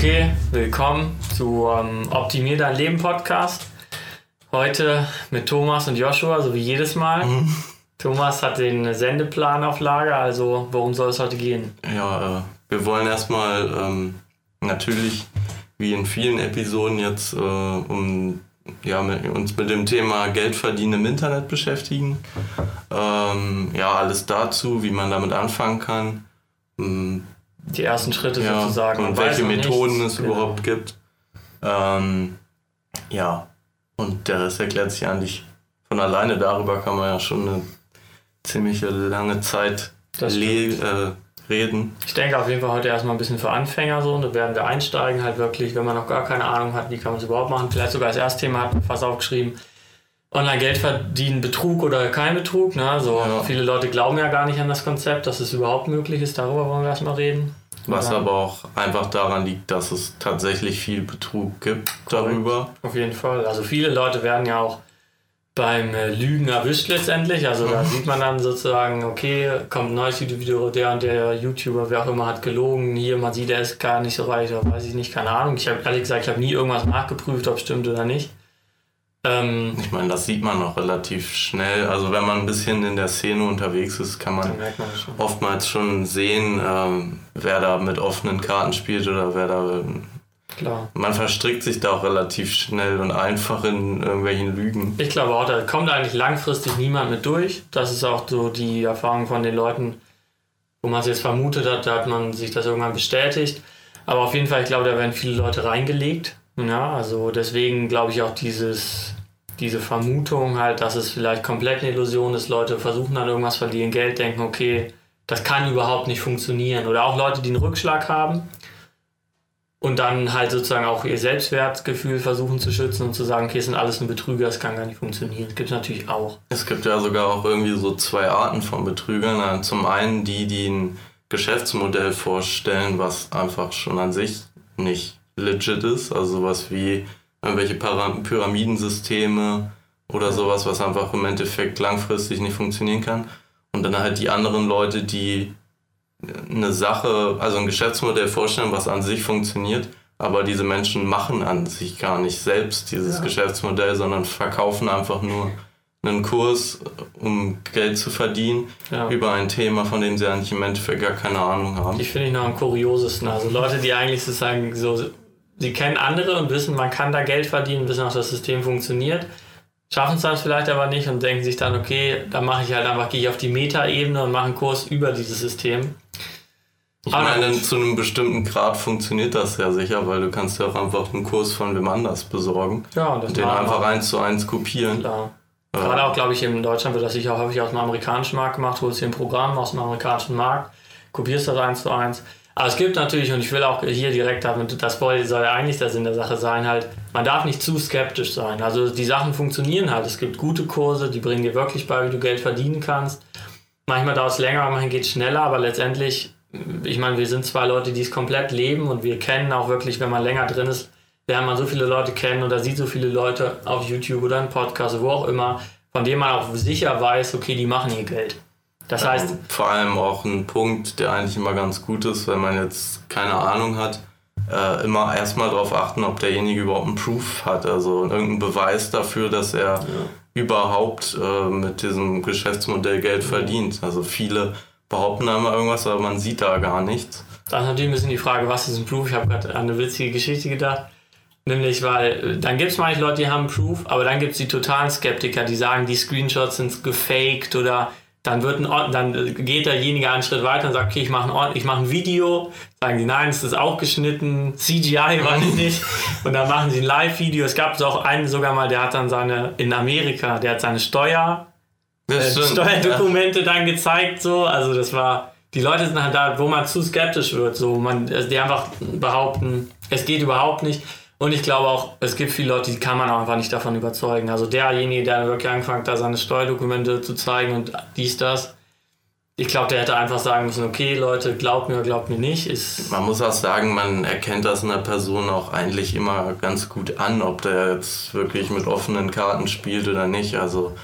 Okay, willkommen zu ähm, Optimier dein Leben Podcast. Heute mit Thomas und Joshua, so wie jedes Mal. Mhm. Thomas hat den Sendeplan auf Lager, also worum soll es heute gehen? Ja, äh, wir wollen erstmal ähm, natürlich, wie in vielen Episoden jetzt, äh, um ja, mit, uns mit dem Thema Geld verdienen im Internet beschäftigen. Ähm, ja, alles dazu, wie man damit anfangen kann. Die ersten Schritte ja, sozusagen. Und welche Methoden nichts. es genau. überhaupt gibt. Ähm, ja, und der Rest erklärt sich eigentlich von alleine. Darüber kann man ja schon eine ziemliche lange Zeit äh, reden. Ich denke auf jeden Fall heute erstmal ein bisschen für Anfänger so. Und da werden wir einsteigen, halt wirklich, wenn man noch gar keine Ahnung hat, wie kann man es überhaupt machen. Vielleicht sogar als Erstthema hat man fast aufgeschrieben. Online-Geld verdienen, Betrug oder kein Betrug. Ne? Also ja. viele Leute glauben ja gar nicht an das Konzept, dass es überhaupt möglich ist. Darüber wollen wir erstmal reden. Was aber auch einfach daran liegt, dass es tatsächlich viel Betrug gibt darüber. Auf jeden Fall. Also viele Leute werden ja auch beim äh, Lügen erwischt letztendlich. Also da sieht man dann sozusagen, okay, kommt ein neues YouTube-Video, der und der YouTuber, wer auch immer, hat gelogen. Hier, man sieht, er ist gar nicht so reich, oder weiß ich nicht, keine Ahnung. Ich habe ehrlich gesagt, ich habe nie irgendwas nachgeprüft, ob es stimmt oder nicht. Ähm, ich meine, das sieht man noch relativ schnell. Also wenn man ein bisschen in der Szene unterwegs ist, kann man, man schon. oftmals schon sehen, ähm, wer da mit offenen Karten spielt oder wer da Klar. Man verstrickt sich da auch relativ schnell und einfach in irgendwelchen Lügen. Ich glaube auch, da kommt eigentlich langfristig niemand mit durch. Das ist auch so die Erfahrung von den Leuten, wo man es jetzt vermutet hat, da hat man sich das irgendwann bestätigt. Aber auf jeden Fall, ich glaube, da werden viele Leute reingelegt. Ja, also deswegen glaube ich auch dieses, diese Vermutung halt, dass es vielleicht komplett eine Illusion ist. Leute versuchen dann irgendwas, verlieren Geld, denken, okay, das kann überhaupt nicht funktionieren. Oder auch Leute, die einen Rückschlag haben und dann halt sozusagen auch ihr Selbstwertgefühl versuchen zu schützen und zu sagen, okay, es sind alles nur Betrüger, es kann gar nicht funktionieren. Das gibt es natürlich auch. Es gibt ja sogar auch irgendwie so zwei Arten von Betrügern. Zum einen die, die ein Geschäftsmodell vorstellen, was einfach schon an sich nicht legit ist, also sowas wie irgendwelche Pyramidensysteme oder sowas, was einfach im Endeffekt langfristig nicht funktionieren kann. Und dann halt die anderen Leute, die eine Sache, also ein Geschäftsmodell vorstellen, was an sich funktioniert, aber diese Menschen machen an sich gar nicht selbst dieses ja. Geschäftsmodell, sondern verkaufen einfach nur einen Kurs, um Geld zu verdienen, ja. über ein Thema, von dem sie eigentlich im Endeffekt gar keine Ahnung haben. Die finde ich noch am kuriosesten. Also Leute, die eigentlich sozusagen so, sie kennen andere und wissen, man kann da Geld verdienen, wissen auch, das System funktioniert, schaffen es dann vielleicht aber nicht und denken sich dann, okay, dann mache ich halt einfach, gehe ich auf die Meta-Ebene und mache einen Kurs über dieses System. Ich aber meine, zu einem bestimmten Grad funktioniert das ja sicher, weil du kannst ja auch einfach einen Kurs von wem anders besorgen ja, und den einfach eins zu eins kopieren. Klar. Gerade auch, glaube ich, in Deutschland wird das sicher häufig aus dem amerikanischen Markt gemacht, holst dir ein Programm aus dem amerikanischen Markt, kopierst das eins zu eins. Aber es gibt natürlich, und ich will auch hier direkt damit, das soll ja eigentlich der Sinn der Sache sein, halt, man darf nicht zu skeptisch sein. Also die Sachen funktionieren halt. Es gibt gute Kurse, die bringen dir wirklich bei, wie du Geld verdienen kannst. Manchmal dauert es länger, manchmal geht es schneller, aber letztendlich ich meine, wir sind zwei Leute, die es komplett leben und wir kennen auch wirklich, wenn man länger drin ist, lernt man so viele Leute kennen oder sieht so viele Leute auf YouTube oder im Podcast, wo auch immer, von denen man auch sicher weiß, okay, die machen ihr Geld. Das ja, heißt. Vor allem auch ein Punkt, der eigentlich immer ganz gut ist, wenn man jetzt keine Ahnung hat, äh, immer erstmal darauf achten, ob derjenige überhaupt einen Proof hat, also irgendeinen Beweis dafür, dass er ja. überhaupt äh, mit diesem Geschäftsmodell Geld verdient. Also viele behaupten da immer irgendwas, aber man sieht da gar nichts. Dann natürlich ein bisschen die Frage, was ist ein Proof? Ich habe gerade an eine witzige Geschichte gedacht. Nämlich, weil dann gibt es manche Leute, die haben Proof, aber dann gibt es die totalen Skeptiker, die sagen, die Screenshots sind gefaked oder dann, wird ein, dann geht derjenige einen Schritt weiter und sagt, okay, ich mache ein, mach ein Video. Sagen die, nein, es ist auch geschnitten, CGI war nicht. Und dann machen sie ein Live-Video. Es gab auch einen sogar mal, der hat dann seine, in Amerika, der hat seine Steuer äh, Steuerdokumente dann gezeigt, so. Also das war, die Leute sind halt da, wo man zu skeptisch wird, so. Man, also die einfach behaupten, es geht überhaupt nicht. Und ich glaube auch, es gibt viele Leute, die kann man auch einfach nicht davon überzeugen. Also derjenige, der wirklich angefangen hat, da seine Steuerdokumente zu zeigen und dies, das, ich glaube, der hätte einfach sagen müssen, okay, Leute, glaubt mir oder glaubt mir nicht. Ist man muss auch sagen, man erkennt das in der Person auch eigentlich immer ganz gut an, ob der jetzt wirklich mit offenen Karten spielt oder nicht. Also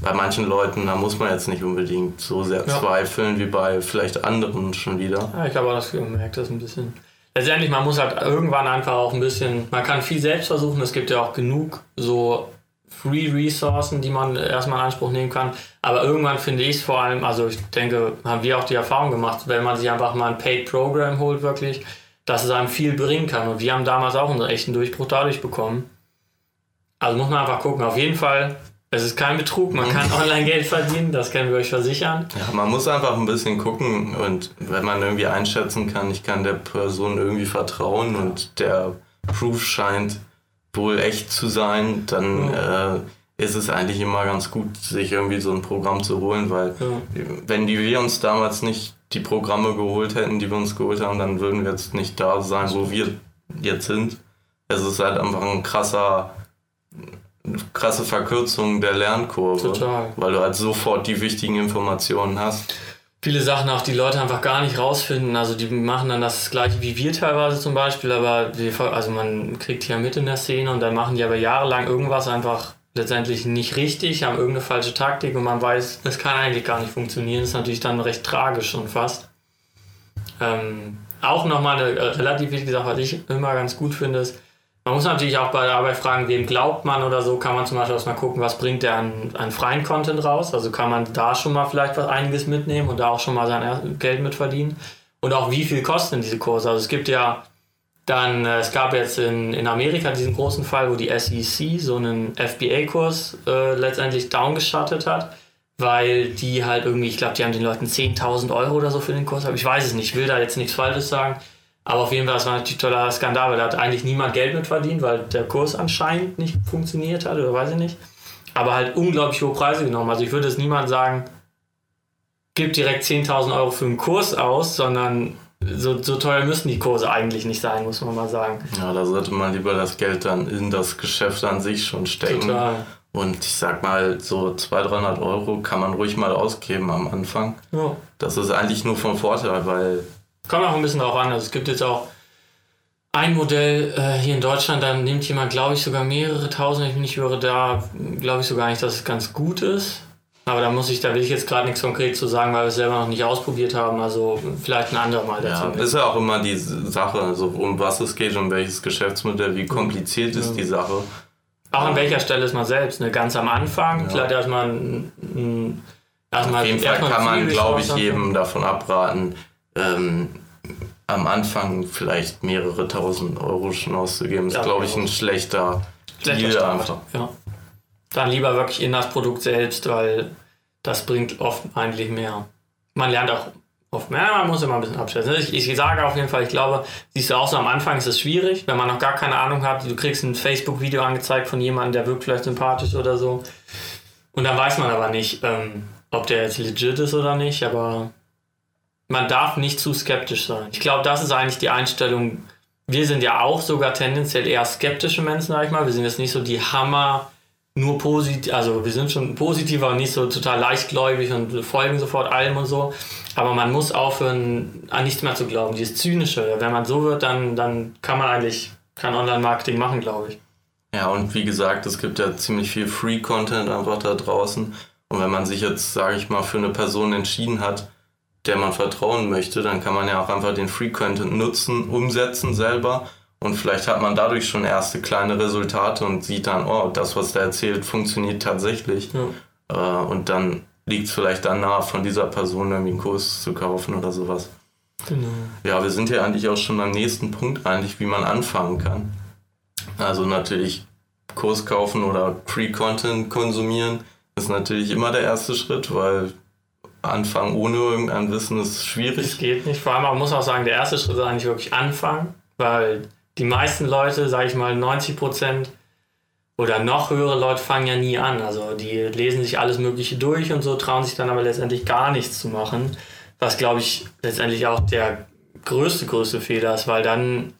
bei manchen Leuten, da muss man jetzt nicht unbedingt so sehr ja. zweifeln wie bei vielleicht anderen schon wieder. Ja, ich habe auch das gemerkt, das ein bisschen. Letztendlich, man muss halt irgendwann einfach auch ein bisschen, man kann viel selbst versuchen, es gibt ja auch genug so Free Ressourcen, die man erstmal in Anspruch nehmen kann. Aber irgendwann finde ich es vor allem, also ich denke, haben wir auch die Erfahrung gemacht, wenn man sich einfach mal ein Paid Program holt, wirklich, dass es einem viel bringen kann. Und wir haben damals auch einen echten Durchbruch dadurch bekommen. Also muss man einfach gucken. Auf jeden Fall, es ist kein Betrug, man kann online Geld verdienen, das können wir euch versichern. Ja, man muss einfach ein bisschen gucken und wenn man irgendwie einschätzen kann, ich kann der Person irgendwie vertrauen und der Proof scheint wohl echt zu sein, dann ja. äh, ist es eigentlich immer ganz gut, sich irgendwie so ein Programm zu holen, weil ja. wenn die wir uns damals nicht die Programme geholt hätten, die wir uns geholt haben, dann würden wir jetzt nicht da sein, wo wir jetzt sind. Es ist halt einfach ein krasser, krasse Verkürzung der Lernkurve, Total. weil du halt sofort die wichtigen Informationen hast viele Sachen auch die Leute einfach gar nicht rausfinden. Also die machen dann das gleiche wie wir teilweise zum Beispiel, aber wir, also man kriegt ja mit in der Szene und dann machen die aber jahrelang irgendwas einfach letztendlich nicht richtig, haben irgendeine falsche Taktik und man weiß, das kann eigentlich gar nicht funktionieren. Das ist natürlich dann recht tragisch schon fast. Ähm, auch nochmal eine relativ wichtige Sache, was ich immer ganz gut finde, ist, man muss natürlich auch bei der Arbeit fragen, wem glaubt man oder so, kann man zum Beispiel erstmal gucken, was bringt der an, an freien Content raus. Also kann man da schon mal vielleicht was einiges mitnehmen und da auch schon mal sein Geld mit verdienen. Und auch wie viel kosten diese Kurse? Also es gibt ja dann, äh, es gab jetzt in, in Amerika diesen großen Fall, wo die SEC so einen FBA-Kurs äh, letztendlich downgeschattet hat, weil die halt irgendwie, ich glaube, die haben den Leuten 10.000 Euro oder so für den Kurs, aber ich weiß es nicht, ich will da jetzt nichts Falsches sagen. Aber auf jeden Fall, das war natürlich ein toller Skandal, weil da hat eigentlich niemand Geld mit verdient, weil der Kurs anscheinend nicht funktioniert hat oder weiß ich nicht. Aber halt unglaublich hohe Preise genommen. Also ich würde es niemand sagen, gib direkt 10.000 Euro für einen Kurs aus, sondern so, so teuer müssen die Kurse eigentlich nicht sein, muss man mal sagen. Ja, da sollte man lieber das Geld dann in das Geschäft an sich schon stecken. Total. Und ich sag mal, so 200, 300 Euro kann man ruhig mal ausgeben am Anfang. Ja. Das ist eigentlich nur von Vorteil, weil Kommt auch ein bisschen drauf an. Also es gibt jetzt auch ein Modell äh, hier in Deutschland, dann nimmt jemand, glaube ich, sogar mehrere tausend, wenn ich mich nicht höre, da glaube ich sogar nicht, dass es ganz gut ist. Aber da muss ich, da will ich jetzt gerade nichts konkret zu sagen, weil wir es selber noch nicht ausprobiert haben. Also vielleicht ein andermal dazu. Ja, ist ja auch immer die Sache, also um was es geht, um welches Geschäftsmodell, wie kompliziert ja. ist die Sache. Auch an welcher Stelle ist man selbst, ne? Ganz am Anfang, ja. vielleicht erstmal ein, ein Auf jeden Fall kann man, glaube ich, jedem davon abraten, ähm, am Anfang vielleicht mehrere tausend Euro schon auszugeben, ist, ja, glaube ich, ein schlechter, schlechter Deal einfach. Ja. Dann lieber wirklich in das Produkt selbst, weil das bringt oft eigentlich mehr. Man lernt auch oft mehr, man muss immer ein bisschen abschätzen. Ich, ich sage auf jeden Fall, ich glaube, siehst du auch so, am Anfang ist es schwierig, wenn man noch gar keine Ahnung hat, du kriegst ein Facebook-Video angezeigt von jemandem, der wirkt vielleicht sympathisch oder so. Und dann weiß man aber nicht, ähm, ob der jetzt legit ist oder nicht, aber man darf nicht zu skeptisch sein. Ich glaube, das ist eigentlich die Einstellung. Wir sind ja auch sogar tendenziell eher skeptische Menschen, sag ich mal. Wir sind jetzt nicht so die Hammer, nur positiv, also wir sind schon positiver und nicht so total leichtgläubig und folgen sofort allem und so. Aber man muss aufhören, an nichts mehr zu glauben. Dieses Zynische. Wenn man so wird, dann, dann kann man eigentlich kein Online-Marketing machen, glaube ich. Ja, und wie gesagt, es gibt ja ziemlich viel Free-Content einfach da draußen. Und wenn man sich jetzt, sage ich mal, für eine Person entschieden hat, der man vertrauen möchte, dann kann man ja auch einfach den Free Content nutzen, umsetzen selber und vielleicht hat man dadurch schon erste kleine Resultate und sieht dann, oh, das, was der erzählt, funktioniert tatsächlich. Ja. Äh, und dann liegt es vielleicht dann nahe, von dieser Person irgendwie einen Kurs zu kaufen oder sowas. Genau. Ja, wir sind ja eigentlich auch schon am nächsten Punkt eigentlich, wie man anfangen kann. Also natürlich Kurs kaufen oder Free-Content konsumieren ist natürlich immer der erste Schritt, weil anfangen ohne irgendein Wissen ist schwierig. Es geht nicht. Vor allem, man muss auch sagen, der erste Schritt ist eigentlich wirklich anfangen, weil die meisten Leute, sage ich mal 90 Prozent oder noch höhere Leute fangen ja nie an. Also die lesen sich alles Mögliche durch und so, trauen sich dann aber letztendlich gar nichts zu machen. Was, glaube ich, letztendlich auch der größte, größte Fehler ist, weil dann,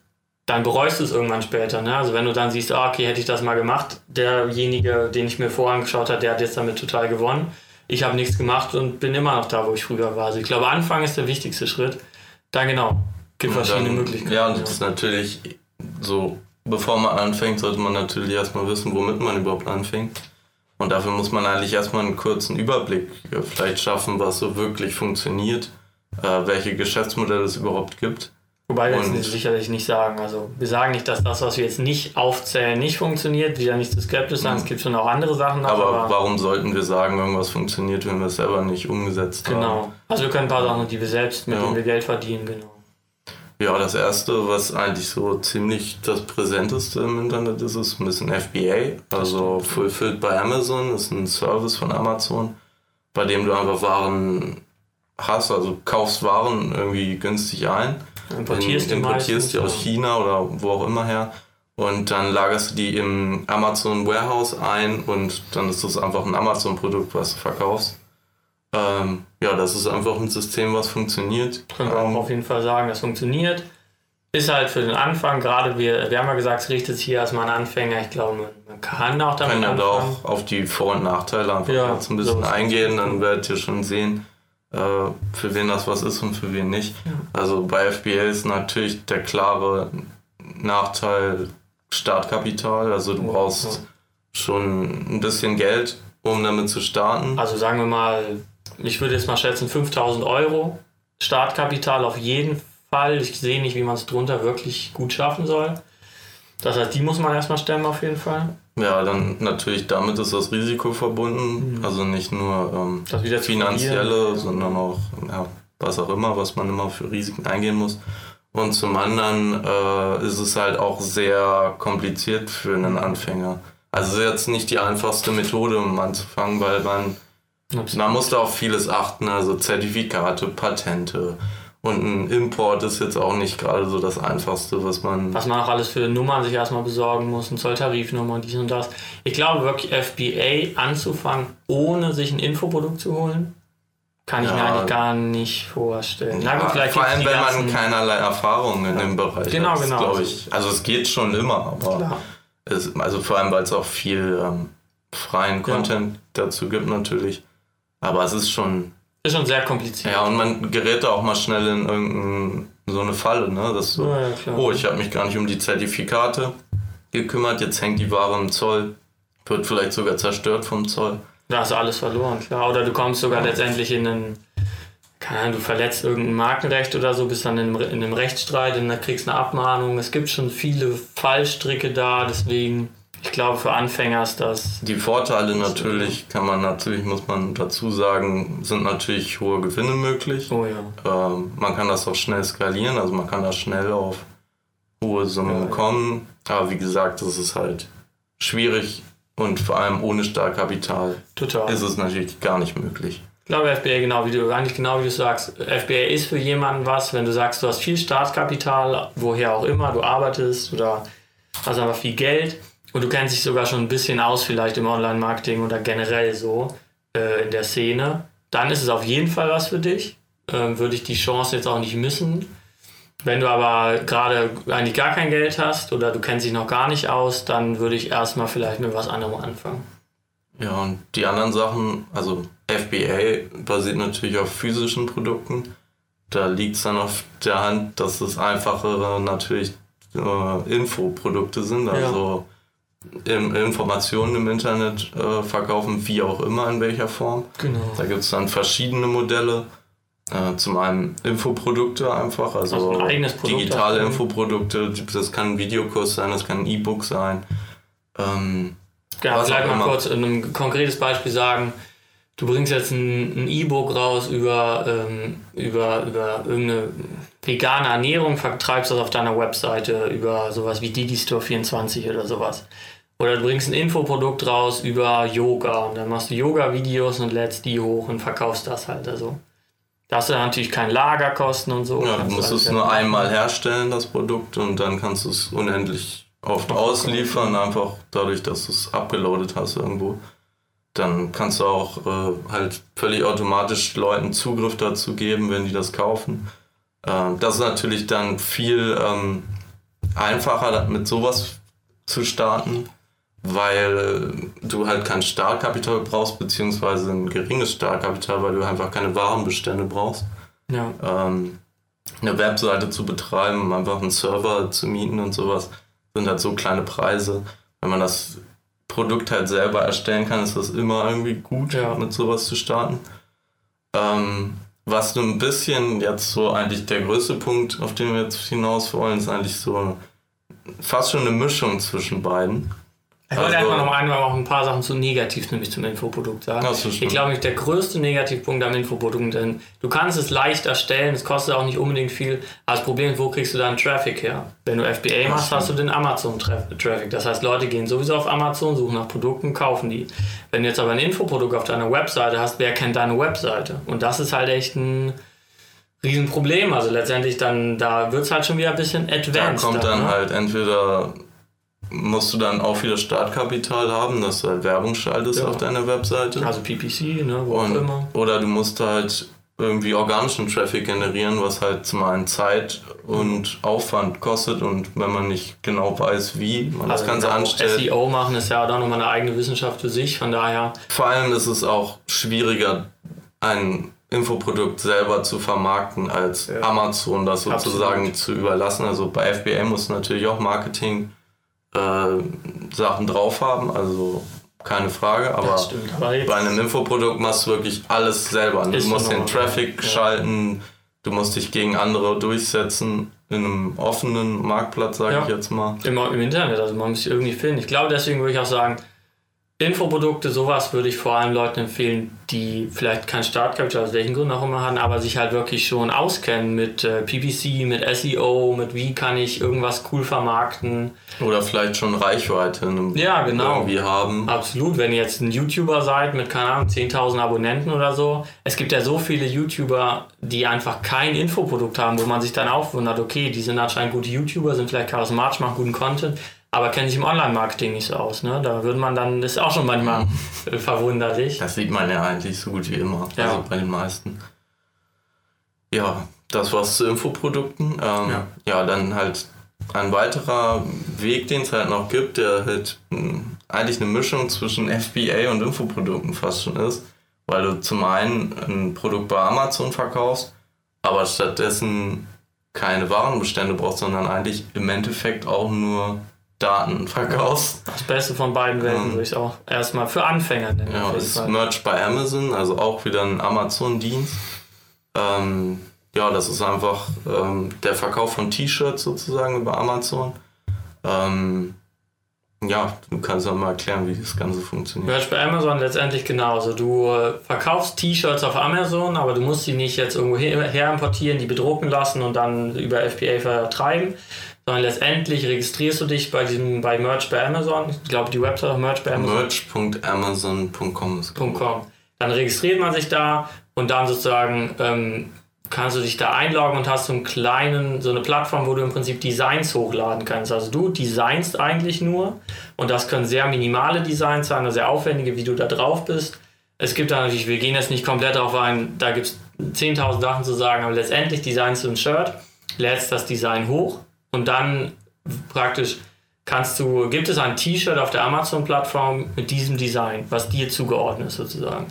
dann bereust du es irgendwann später. Ne? Also wenn du dann siehst, oh, okay, hätte ich das mal gemacht, derjenige, den ich mir vorher angeschaut habe, der hat jetzt damit total gewonnen ich habe nichts gemacht und bin immer noch da, wo ich früher war. Also ich glaube, Anfang ist der wichtigste Schritt. Dann genau, gibt verschiedene dann, Möglichkeiten. Ja, und das ist natürlich so, bevor man anfängt, sollte man natürlich erstmal wissen, womit man überhaupt anfängt. Und dafür muss man eigentlich erstmal einen kurzen Überblick äh, vielleicht schaffen, was so wirklich funktioniert, äh, welche Geschäftsmodelle es überhaupt gibt. Wobei wir jetzt sicherlich nicht sagen. Also wir sagen nicht, dass das, was wir jetzt nicht aufzählen, nicht funktioniert, wieder nicht zu skeptisch sein. Es gibt schon auch andere Sachen. Noch, aber, aber, warum sollten wir sagen, irgendwas funktioniert, wenn wir es selber nicht umgesetzt genau. haben? Genau. Also wir können ein paar Sachen, die wir selbst, mit ja. denen wir Geld verdienen, genau. Ja, das erste, was eigentlich so ziemlich das Präsenteste im Internet ist, ist ein bisschen FBA. Also Fulfilled by Amazon ist ein Service von Amazon, bei dem du einfach Waren hast, also kaufst Waren irgendwie günstig ein Importierst, in, importierst die aus China oder wo auch immer her und dann lagerst du die im Amazon Warehouse ein und dann ist das einfach ein Amazon-Produkt, was du verkaufst. Ähm, ja, das ist einfach ein System, was funktioniert. Können wir ähm, auf jeden Fall sagen, das funktioniert. Ist halt für den Anfang, gerade wir, wir haben ja gesagt, es richtet sich hier erstmal an Anfänger. Ich glaube, man, kann auch damit kann ja auch auf die Vor- und Nachteile einfach ja, ein bisschen so eingehen, dann werdet ihr schon sehen, für wen das was ist und für wen nicht. Also bei FBA ist natürlich der klare Nachteil Startkapital. Also du brauchst schon ein bisschen Geld, um damit zu starten. Also sagen wir mal, ich würde jetzt mal schätzen 5000 Euro Startkapital auf jeden Fall. Ich sehe nicht, wie man es drunter wirklich gut schaffen soll. Das heißt, die muss man erstmal stemmen auf jeden Fall. Ja, dann natürlich damit ist das Risiko verbunden. Mhm. Also nicht nur ähm, finanzielle, sondern auch ja, was auch immer, was man immer für Risiken eingehen muss. Und zum anderen äh, ist es halt auch sehr kompliziert für einen Anfänger. Also ist jetzt nicht die einfachste Methode, um anzufangen, weil man, man muss da auf vieles achten, also Zertifikate, Patente, und ein Import ist jetzt auch nicht gerade so das Einfachste, was man. Was man auch alles für Nummern sich erstmal besorgen muss, eine Zolltarifnummer und dies und das. Ich glaube wirklich, FBA anzufangen, ohne sich ein Infoprodukt zu holen, kann ich ja. mir eigentlich gar nicht vorstellen. Ja, gut, vor allem, wenn man keinerlei Erfahrung in ja. dem Bereich genau, hat. Genau, genau. ich. Also es geht schon immer, aber es, also vor allem, weil es auch viel ähm, freien Content dazu gibt natürlich. Aber es ist schon ist schon sehr kompliziert. Ja, und man gerät da auch mal schnell in irgendeine so eine Falle, ne? Dass so, ja, ja, oh, ich habe mich gar nicht um die Zertifikate gekümmert, jetzt hängt die Ware im Zoll, wird vielleicht sogar zerstört vom Zoll. Da hast du alles verloren, klar. Oder du kommst sogar ja. letztendlich in einen, keine Ahnung, du verletzt irgendein Markenrecht oder so, bist dann in einem, in einem Rechtsstreit und dann kriegst eine Abmahnung. Es gibt schon viele Fallstricke da, deswegen ich glaube, für Anfänger ist das. Die Vorteile natürlich, kann man natürlich, muss man dazu sagen, sind natürlich hohe Gewinne möglich. Oh ja. Ähm, man kann das auch schnell skalieren, also man kann da schnell auf hohe Summen ja, kommen. Ja. Aber wie gesagt, das ist halt schwierig und vor allem ohne Startkapital Total. ist es natürlich gar nicht möglich. Ich glaube, FBA, genau wie du, eigentlich genau wie du sagst, FBA ist für jemanden was, wenn du sagst, du hast viel Startkapital, woher auch immer, du arbeitest oder hast einfach viel Geld und du kennst dich sogar schon ein bisschen aus, vielleicht im Online-Marketing oder generell so äh, in der Szene, dann ist es auf jeden Fall was für dich. Ähm, würde ich die Chance jetzt auch nicht missen. Wenn du aber gerade eigentlich gar kein Geld hast oder du kennst dich noch gar nicht aus, dann würde ich erstmal vielleicht mit was anderem anfangen. Ja, und die anderen Sachen, also FBA basiert natürlich auf physischen Produkten. Da liegt es dann auf der Hand, dass es einfachere natürlich äh, Infoprodukte sind. Also ja Informationen im Internet äh, verkaufen, wie auch immer, in welcher Form. Genau. Da gibt es dann verschiedene Modelle. Äh, zum einen Infoprodukte einfach, also, also ein digitale davon. Infoprodukte. Das kann ein Videokurs sein, das kann ein E-Book sein. Ähm, ja, vielleicht mal kurz ein konkretes Beispiel sagen. Du bringst jetzt ein E-Book raus über, ähm, über, über irgendeine vegane Ernährung, vertreibst das auf deiner Webseite über sowas wie Digistore24 oder sowas. Oder du bringst ein Infoprodukt raus über Yoga und dann machst du Yoga-Videos und lädst die hoch und verkaufst das halt. Also da hast du natürlich keine Lagerkosten und so. Ja, du musst es nur einmal herstellen, das Produkt, und dann kannst du es unendlich oft ausliefern, einfach dadurch, dass du es abgeloadet hast irgendwo. Dann kannst du auch äh, halt völlig automatisch Leuten Zugriff dazu geben, wenn die das kaufen. Äh, das ist natürlich dann viel ähm, einfacher, mit sowas zu starten weil du halt kein Startkapital brauchst, beziehungsweise ein geringes Startkapital, weil du einfach keine Warenbestände brauchst. Ja. Ähm, eine Webseite zu betreiben, um einfach einen Server zu mieten und sowas, sind halt so kleine Preise. Wenn man das Produkt halt selber erstellen kann, ist das immer irgendwie gut, ja. mit sowas zu starten. Ähm, was du ein bisschen jetzt so eigentlich der größte Punkt, auf den wir jetzt hinaus wollen, ist eigentlich so fast schon eine Mischung zwischen beiden. Ich wollte also, einfach noch einmal auch ein paar Sachen zu negativ, nämlich zum Infoprodukt sagen. ich glaube, der größte Negativpunkt am Infoprodukt, denn du kannst es leicht erstellen, es kostet auch nicht unbedingt viel, aber das Problem ist, wo kriegst du deinen Traffic her? Wenn du FBA machst, hast du den Amazon-Traffic. Das heißt, Leute gehen sowieso auf Amazon, suchen nach Produkten, kaufen die. Wenn du jetzt aber ein Infoprodukt auf deiner Webseite hast, wer kennt deine Webseite? Und das ist halt echt ein Riesenproblem. Also letztendlich dann, da wird es halt schon wieder ein bisschen advanced. Da kommt dann, dann ne? halt entweder musst du dann auch wieder Startkapital haben, dass du halt Werbung schaltest ja. auf deiner Webseite. Also PPC, ne, wo Und, auch immer. Oder du musst halt irgendwie organischen Traffic generieren, was halt zum einen Zeit und Aufwand kostet und wenn man nicht genau weiß, wie man also das Ganze anstellt. SEO machen ist ja auch nochmal eine eigene Wissenschaft für sich, von daher. Vor allem ist es auch schwieriger, ein Infoprodukt selber zu vermarkten, als ja. Amazon das sozusagen Absolut. zu überlassen. Also bei FBA muss natürlich auch Marketing äh, Sachen drauf haben, also keine Frage, aber, stimmt, aber bei einem Infoprodukt machst du wirklich alles selber. Du musst den Traffic ja. schalten, du musst dich gegen andere durchsetzen in einem offenen Marktplatz, sage ja. ich jetzt mal. Im, Im Internet, also man muss sich irgendwie finden. Ich glaube, deswegen würde ich auch sagen, Infoprodukte, sowas würde ich vor allem Leuten empfehlen, die vielleicht kein Startkapital aus welchen Gründen auch immer haben, aber sich halt wirklich schon auskennen mit äh, PPC, mit SEO, mit wie kann ich irgendwas cool vermarkten. Oder vielleicht schon Reichweite ja, genau. irgendwie haben. Absolut, wenn ihr jetzt ein YouTuber seid mit, keine Ahnung, 10.000 Abonnenten oder so. Es gibt ja so viele YouTuber, die einfach kein Infoprodukt haben, wo man sich dann auch wundert, okay, die sind anscheinend gute YouTuber, sind vielleicht charismatisch, machen guten Content aber kennen sich im Online-Marketing nicht so aus. Ne? Da würde man dann, ist auch schon manchmal verwunderlich. Das sieht man ja eigentlich so gut wie immer, ja. also bei den meisten. Ja, das war's zu Infoprodukten. Ähm, ja. ja, dann halt ein weiterer Weg, den es halt noch gibt, der halt hm, eigentlich eine Mischung zwischen FBA und Infoprodukten fast schon ist, weil du zum einen ein Produkt bei Amazon verkaufst, aber stattdessen keine Warenbestände brauchst, sondern eigentlich im Endeffekt auch nur Daten verkaufst. Das Beste von beiden Welten ähm, würde ich auch erstmal für Anfänger nennen. Ja, ist Fall. Merch bei Amazon, also auch wieder ein Amazon-Dienst. Ähm, ja, das ist einfach ähm, der Verkauf von T-Shirts sozusagen über Amazon. Ähm, ja, du kannst ja mal erklären, wie das Ganze funktioniert. Merch bei Amazon letztendlich genauso. Du äh, verkaufst T-Shirts auf Amazon, aber du musst sie nicht jetzt irgendwo her, her importieren, die bedrucken lassen und dann über FBA vertreiben, sondern letztendlich registrierst du dich bei diesem bei Merch bei Amazon. Ich glaube, die Website Merch bei Amazon. Merch.amazon.com Dann registriert man sich da und dann sozusagen ähm, kannst du dich da einloggen und hast so einen kleinen, so eine Plattform, wo du im Prinzip Designs hochladen kannst. Also du designst eigentlich nur und das können sehr minimale Designs sein, oder sehr aufwendige, wie du da drauf bist. Es gibt da natürlich, wir gehen jetzt nicht komplett auf ein, da gibt es 10.000 Sachen zu sagen, aber letztendlich designst du ein Shirt, lädst das Design hoch und dann praktisch kannst du, gibt es ein T-Shirt auf der Amazon-Plattform mit diesem Design, was dir zugeordnet ist sozusagen.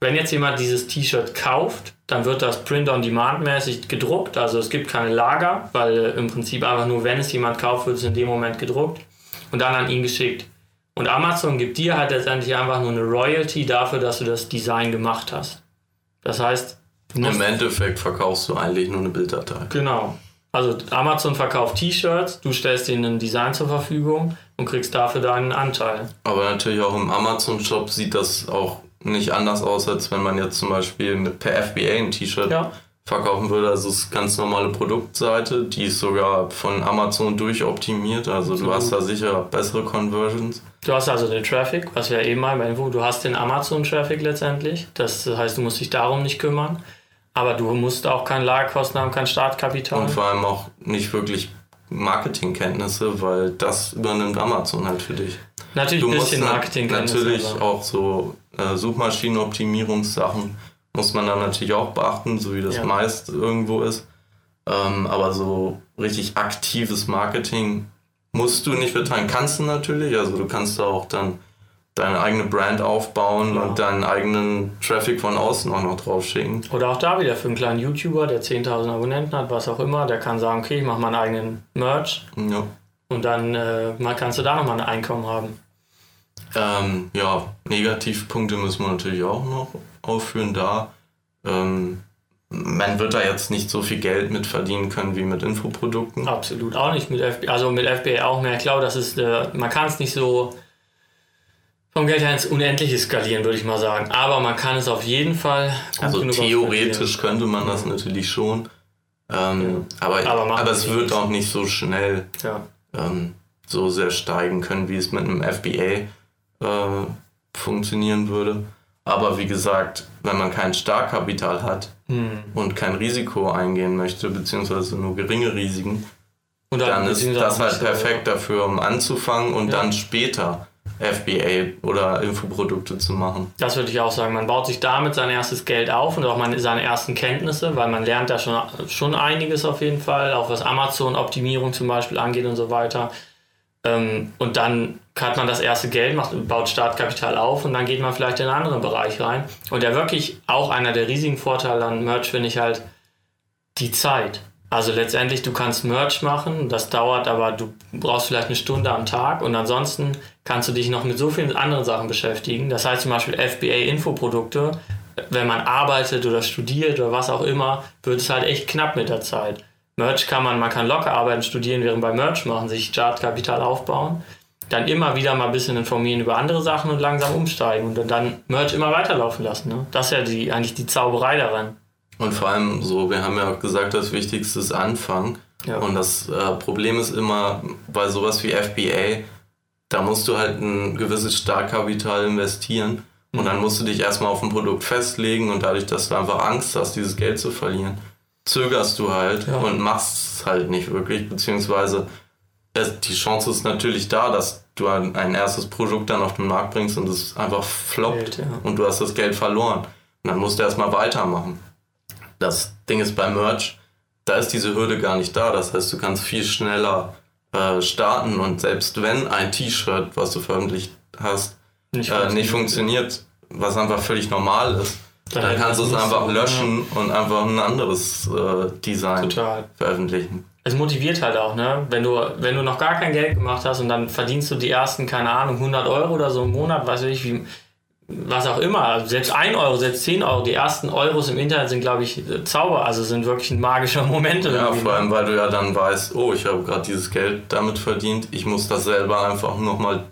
Wenn jetzt jemand dieses T-Shirt kauft, dann wird das Print-on-Demand-mäßig gedruckt. Also es gibt keine Lager, weil im Prinzip einfach nur, wenn es jemand kauft, wird es in dem Moment gedruckt und dann an ihn geschickt. Und Amazon gibt dir halt letztendlich einfach nur eine Royalty dafür, dass du das Design gemacht hast. Das heißt, im Endeffekt verkaufst du eigentlich nur eine Bilddatei. Genau. Also Amazon verkauft T-Shirts, du stellst ihnen ein Design zur Verfügung und kriegst dafür deinen Anteil. Aber natürlich auch im Amazon-Shop sieht das auch nicht anders aus, als wenn man jetzt zum Beispiel mit per FBA ein T-Shirt ja. verkaufen würde. Also es ist ganz normale Produktseite, die ist sogar von Amazon durchoptimiert. Also du hast da sicher bessere Conversions. Du hast also den Traffic, was wir eben mal Info, du hast den Amazon-Traffic letztendlich. Das heißt, du musst dich darum nicht kümmern. Aber du musst auch keine Lagerkosten haben, kein Startkapital. Und vor allem auch nicht wirklich Marketingkenntnisse, weil das übernimmt Amazon halt für dich. Natürlich ein bisschen Marketingkenntnisse. Natürlich aber. auch so äh, Suchmaschinenoptimierungssachen muss man dann natürlich auch beachten, so wie das ja. meist irgendwo ist. Ähm, aber so richtig aktives Marketing musst du nicht betreiben. Kannst du natürlich, also du kannst da auch dann deine eigene Brand aufbauen ja. und deinen eigenen Traffic von außen auch noch drauf schicken. Oder auch da wieder für einen kleinen YouTuber, der 10.000 Abonnenten hat, was auch immer, der kann sagen, okay, ich mache meinen eigenen Merch. Ja. Und dann äh, kannst du da nochmal ein Einkommen haben. Ähm, ja, Negativpunkte müssen wir natürlich auch noch aufführen da. Ähm, man wird da jetzt nicht so viel Geld mit verdienen können wie mit Infoprodukten. Absolut, auch nicht mit FBA, also mit FBA auch mehr. Ich glaube, das ist, äh, man kann es nicht so vom Geld her ins Unendliche skalieren, würde ich mal sagen. Aber man kann es auf jeden Fall. Also theoretisch könnte man das natürlich schon. Ähm, ja. aber, aber, aber es wird auch nicht so schnell ja. ähm, so sehr steigen können, wie es mit einem FBA äh, funktionieren würde. Aber wie gesagt, wenn man kein Startkapital hat hm. und kein Risiko eingehen möchte, beziehungsweise nur geringe Risiken, dann, dann ist das halt perfekt dafür, um anzufangen und ja. dann später FBA oder Infoprodukte zu machen. Das würde ich auch sagen. Man baut sich damit sein erstes Geld auf und auch seine ersten Kenntnisse, weil man lernt da schon, schon einiges auf jeden Fall, auch was Amazon-Optimierung zum Beispiel angeht und so weiter. Ähm, und dann hat man das erste Geld, macht, baut Startkapital auf und dann geht man vielleicht in einen anderen Bereich rein. Und der wirklich auch einer der riesigen Vorteile an Merch finde ich halt die Zeit. Also letztendlich, du kannst Merch machen, das dauert aber, du brauchst vielleicht eine Stunde am Tag und ansonsten kannst du dich noch mit so vielen anderen Sachen beschäftigen. Das heißt zum Beispiel FBA-Infoprodukte, wenn man arbeitet oder studiert oder was auch immer, wird es halt echt knapp mit der Zeit. Merch kann man, man kann locker arbeiten, studieren, während bei Merch machen, sich Startkapital aufbauen, dann immer wieder mal ein bisschen informieren über andere Sachen und langsam umsteigen und dann Merch immer weiterlaufen lassen. Ne? Das ist ja die, eigentlich die Zauberei daran. Und vor allem so, wir haben ja auch gesagt, das Wichtigste ist Anfang. Ja. Und das äh, Problem ist immer bei sowas wie FBA, da musst du halt ein gewisses Startkapital investieren. Und dann musst du dich erstmal auf ein Produkt festlegen und dadurch, dass du einfach Angst hast, dieses Geld zu verlieren, zögerst du halt ja. und machst es halt nicht wirklich, beziehungsweise es, die Chance ist natürlich da, dass du ein, ein, erstes Produkt dann auf den Markt bringst und es einfach floppt Geld, ja. und du hast das Geld verloren. Und dann musst du erstmal weitermachen. Das Ding ist bei Merch, da ist diese Hürde gar nicht da. Das heißt, du kannst viel schneller äh, starten und selbst wenn ein T-Shirt, was du veröffentlicht hast, nicht, äh, nicht funktioniert, was einfach völlig normal ist, dann kannst du es einfach löschen ja. und einfach ein anderes äh, Design Total. veröffentlichen. Es motiviert halt auch, ne? Wenn du, wenn du noch gar kein Geld gemacht hast und dann verdienst du die ersten, keine Ahnung, 100 Euro oder so im Monat, weiß ich wie, was auch immer, selbst 1 Euro, selbst 10 Euro, die ersten Euros im Internet sind, glaube ich, Zauber, also sind wirklich magische Momente. Ja, vor allem, weil du ja dann weißt, oh, ich habe gerade dieses Geld damit verdient, ich muss das selber einfach nochmal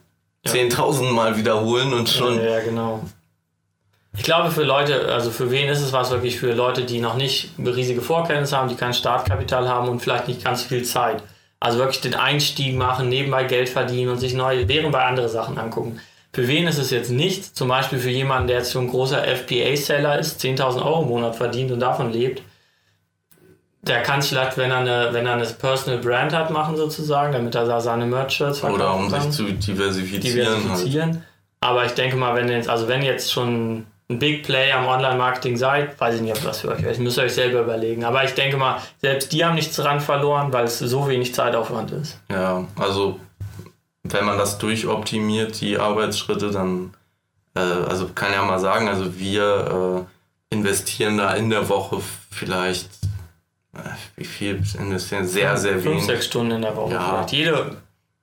ja. 10.000 Mal wiederholen und schon. Ja, ja, genau. Ich glaube, für Leute, also für wen ist es was wirklich für Leute, die noch nicht riesige Vorkenntnisse haben, die kein Startkapital haben und vielleicht nicht ganz viel Zeit. Also wirklich den Einstieg machen, nebenbei Geld verdienen und sich neue, nebenbei andere Sachen angucken. Für wen ist es jetzt nicht? Zum Beispiel für jemanden, der jetzt so ein großer FBA-Seller ist, 10.000 Euro im Monat verdient und davon lebt. Der kann es vielleicht, wenn er, eine, wenn er eine Personal Brand hat, machen sozusagen, damit er da seine Merch-Shirts verkauft. Oder um sich zu diversifizieren. diversifizieren. Halt. Aber ich denke mal, wenn jetzt, also wenn jetzt schon ein Big Player am Online-Marketing seid, weiß ich nicht, ob das für euch ist. Müsst ihr euch selber überlegen. Aber ich denke mal, selbst die haben nichts dran verloren, weil es so wenig Zeitaufwand ist. Ja, also wenn man das durchoptimiert, die Arbeitsschritte, dann, äh, also kann ja mal sagen, also wir äh, investieren da in der Woche vielleicht, äh, wie viel investieren? Sehr, sehr wenig. Fünf, sechs Stunden in der Woche. Ja. Jede,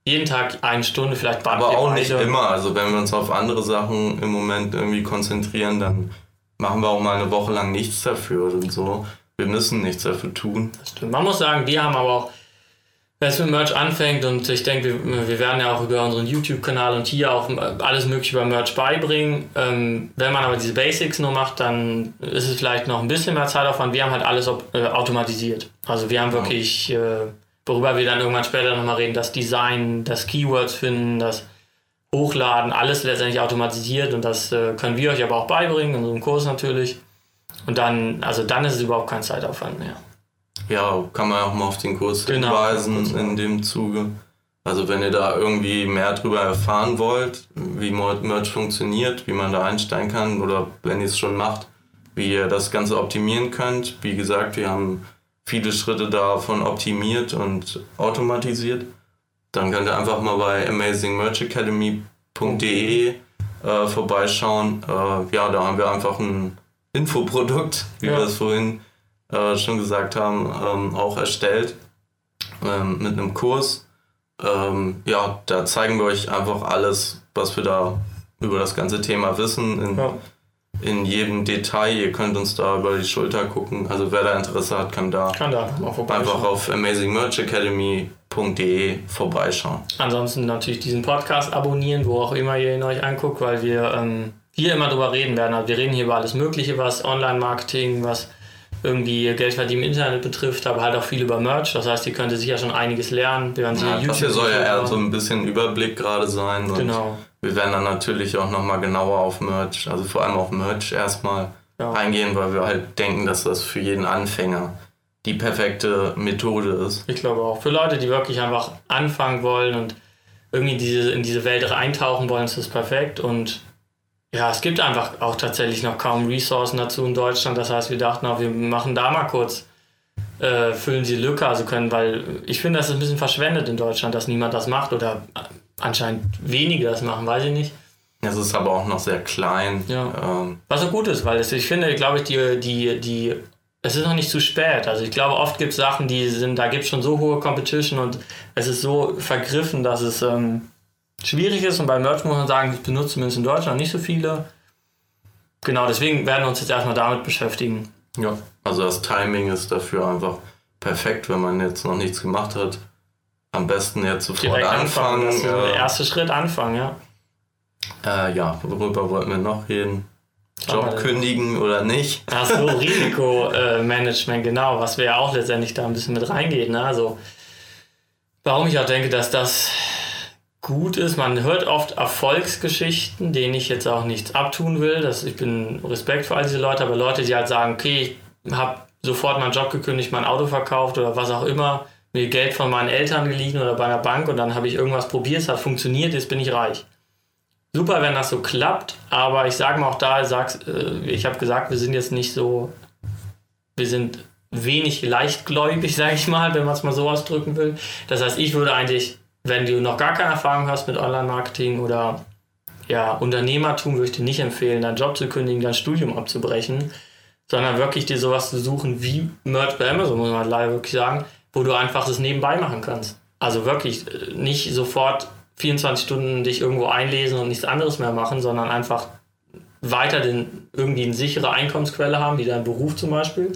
jeden Tag eine Stunde, vielleicht Aber auch nicht immer. Also wenn wir uns auf andere Sachen im Moment irgendwie konzentrieren, dann machen wir auch mal eine Woche lang nichts dafür und so. Wir müssen nichts dafür tun. Das stimmt. Man muss sagen, die haben aber auch, wenn es mit Merch anfängt und ich denke, wir, wir werden ja auch über unseren YouTube-Kanal und hier auch alles Mögliche über Merch beibringen. Ähm, wenn man aber diese Basics nur macht, dann ist es vielleicht noch ein bisschen mehr Zeitaufwand. Wir haben halt alles äh, automatisiert. Also wir haben wirklich... Äh, worüber wir dann irgendwann später nochmal reden, das Design, das Keywords finden, das Hochladen, alles letztendlich automatisiert und das äh, können wir euch aber auch beibringen, in unserem Kurs natürlich. Und dann, also dann ist es überhaupt kein Zeitaufwand mehr. Ja, kann man auch mal auf den Kurs genau, hinweisen in dem Zuge. Also wenn ihr da irgendwie mehr darüber erfahren wollt, wie Merch funktioniert, wie man da einsteigen kann oder wenn ihr es schon macht, wie ihr das Ganze optimieren könnt. Wie gesagt, wir haben viele Schritte davon optimiert und automatisiert. Dann könnt ihr einfach mal bei amazingmerchacademy.de äh, vorbeischauen. Äh, ja, da haben wir einfach ein Infoprodukt, wie ja. wir es vorhin äh, schon gesagt haben, ähm, auch erstellt ähm, mit einem Kurs. Ähm, ja, da zeigen wir euch einfach alles, was wir da über das ganze Thema wissen, in ja. in jedem Detail. Ihr könnt uns da über die Schulter gucken. Also wer da Interesse hat, kann da, kann da einfach auf amazingmerchacademy.de vorbeischauen. Ansonsten natürlich diesen Podcast abonnieren, wo auch immer ihr ihn euch anguckt, weil wir ähm, hier immer drüber reden werden. Also wir reden hier über alles Mögliche, was Online-Marketing, was irgendwie Geld verdienen im Internet betrifft, aber halt auch viel über Merch. Das heißt, ihr könnt sicher schon einiges lernen. Wir ja, das hier soll ja eher so ein bisschen Überblick gerade sein. genau. Wir werden dann natürlich auch nochmal genauer auf Merch, also vor allem auf Merch erstmal ja. eingehen, weil wir halt denken, dass das für jeden Anfänger die perfekte Methode ist. Ich glaube auch. Für Leute, die wirklich einfach anfangen wollen und irgendwie diese, in diese Welt eintauchen wollen, ist das perfekt. Und ja, es gibt einfach auch tatsächlich noch kaum Ressourcen dazu in Deutschland. Das heißt, wir dachten auch, wir machen da mal kurz, äh, füllen sie Lücke, also können, weil ich finde, das ist ein bisschen verschwendet in Deutschland, dass niemand das macht oder anscheinend wenige das machen, weiß ich nicht. Es ist aber auch noch sehr klein. Ja. Ähm. Was auch gut ist, weil es, ich finde, glaube ich, die, die, die, es ist noch nicht zu spät. Also ich glaube, oft gibt es Sachen, die sind, da gibt es schon so hohe Competition und es ist so vergriffen, dass es ähm, schwierig ist. Und bei Merch muss man sagen, das benutzen zumindest in Deutschland nicht so viele. Genau, deswegen werden wir uns jetzt erstmal damit beschäftigen. Ja, also das Timing ist dafür einfach perfekt, wenn man jetzt noch nichts gemacht hat am besten jetzt sofort Direkt anfangen. anfangen. der erste Schritt anfangen, ja. Äh, ja, worüber wollten wir noch reden? Job kündigen oder nicht? Ach so, Risikomanagement, genau, was wir ja auch letztendlich da ein bisschen mit reingeht. Ne? Also, warum ich auch denke, dass das gut ist, man hört oft Erfolgsgeschichten, denen ich jetzt auch nichts abtun will. Das, ich bin Respekt für all diese Leute, aber Leute, die halt sagen, okay, ich habe sofort meinen Job gekündigt, mein Auto verkauft oder was auch immer, mir Geld von meinen Eltern geliehen oder bei einer Bank und dann habe ich irgendwas probiert, es hat funktioniert, jetzt bin ich reich. Super, wenn das so klappt, aber ich sage mal auch da, äh, ich habe gesagt, wir sind jetzt nicht so, wir sind wenig leichtgläubig, sage ich mal, wenn man es mal so ausdrücken will. Das heißt, ich würde eigentlich, wenn du noch gar keine Erfahrung hast mit Online-Marketing oder ja, Unternehmertum, würde ich dir nicht empfehlen, deinen Job zu kündigen, dein Studium abzubrechen, sondern wirklich dir sowas zu suchen wie Merch bei Amazon, muss man leider wirklich sagen, wo du einfach das nebenbei machen kannst. Also wirklich äh, nicht sofort 24 Stunden dich irgendwo einlesen und nichts anderes mehr machen, sondern einfach weiter den, irgendwie eine sichere Einkommensquelle haben, wie dein Beruf zum Beispiel,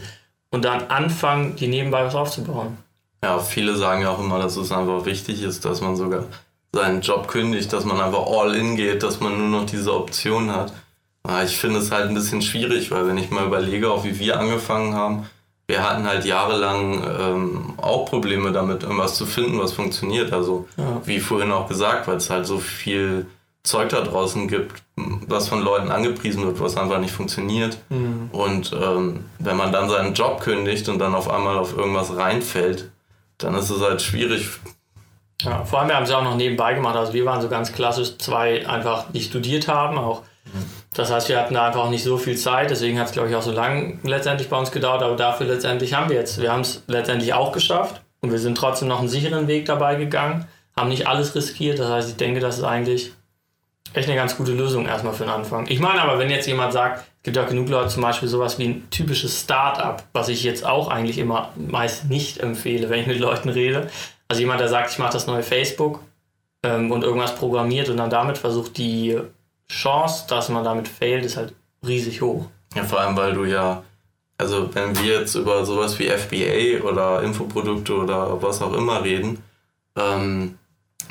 und dann anfangen, die nebenbei was aufzubauen. Ja, viele sagen ja auch immer, dass es einfach wichtig ist, dass man sogar seinen Job kündigt, dass man einfach all in geht, dass man nur noch diese Option hat. Ich finde es halt ein bisschen schwierig, weil wenn ich mal überlege, auch wie wir angefangen haben, wir hatten halt jahrelang ähm, auch Probleme damit, irgendwas zu finden, was funktioniert. Also, ja. wie vorhin auch gesagt, weil es halt so viel Zeug da draußen gibt, was von Leuten angepriesen wird, was einfach nicht funktioniert. Mhm. Und ähm, wenn man dann seinen Job kündigt und dann auf einmal auf irgendwas reinfällt, dann ist es halt schwierig. Ja, vor allem, wir haben es auch noch nebenbei gemacht. Also, wir waren so ganz klassisch zwei einfach, die studiert haben, auch. Das heißt, wir hatten da einfach nicht so viel Zeit, deswegen hat es, glaube ich, auch so lange letztendlich bei uns gedauert, aber dafür letztendlich haben wir jetzt, wir haben es letztendlich auch geschafft und wir sind trotzdem noch einen sicheren Weg dabei gegangen, haben nicht alles riskiert, das heißt, ich denke, das ist eigentlich echt eine ganz gute Lösung erstmal für den Anfang. Ich meine aber, wenn jetzt jemand sagt, es gibt ja genug Leute, zum Beispiel sowas wie ein typisches Start-up, was ich jetzt auch eigentlich immer meist nicht empfehle, wenn ich mit Leuten rede. Also jemand, der sagt, ich mache das neue Facebook ähm, und irgendwas programmiert und dann damit versucht, die Chance, dass man damit failt, ist halt riesig hoch. Ja, vor allem, weil du ja, also wenn wir jetzt über sowas wie FBA oder Infoprodukte oder was auch immer reden, ähm,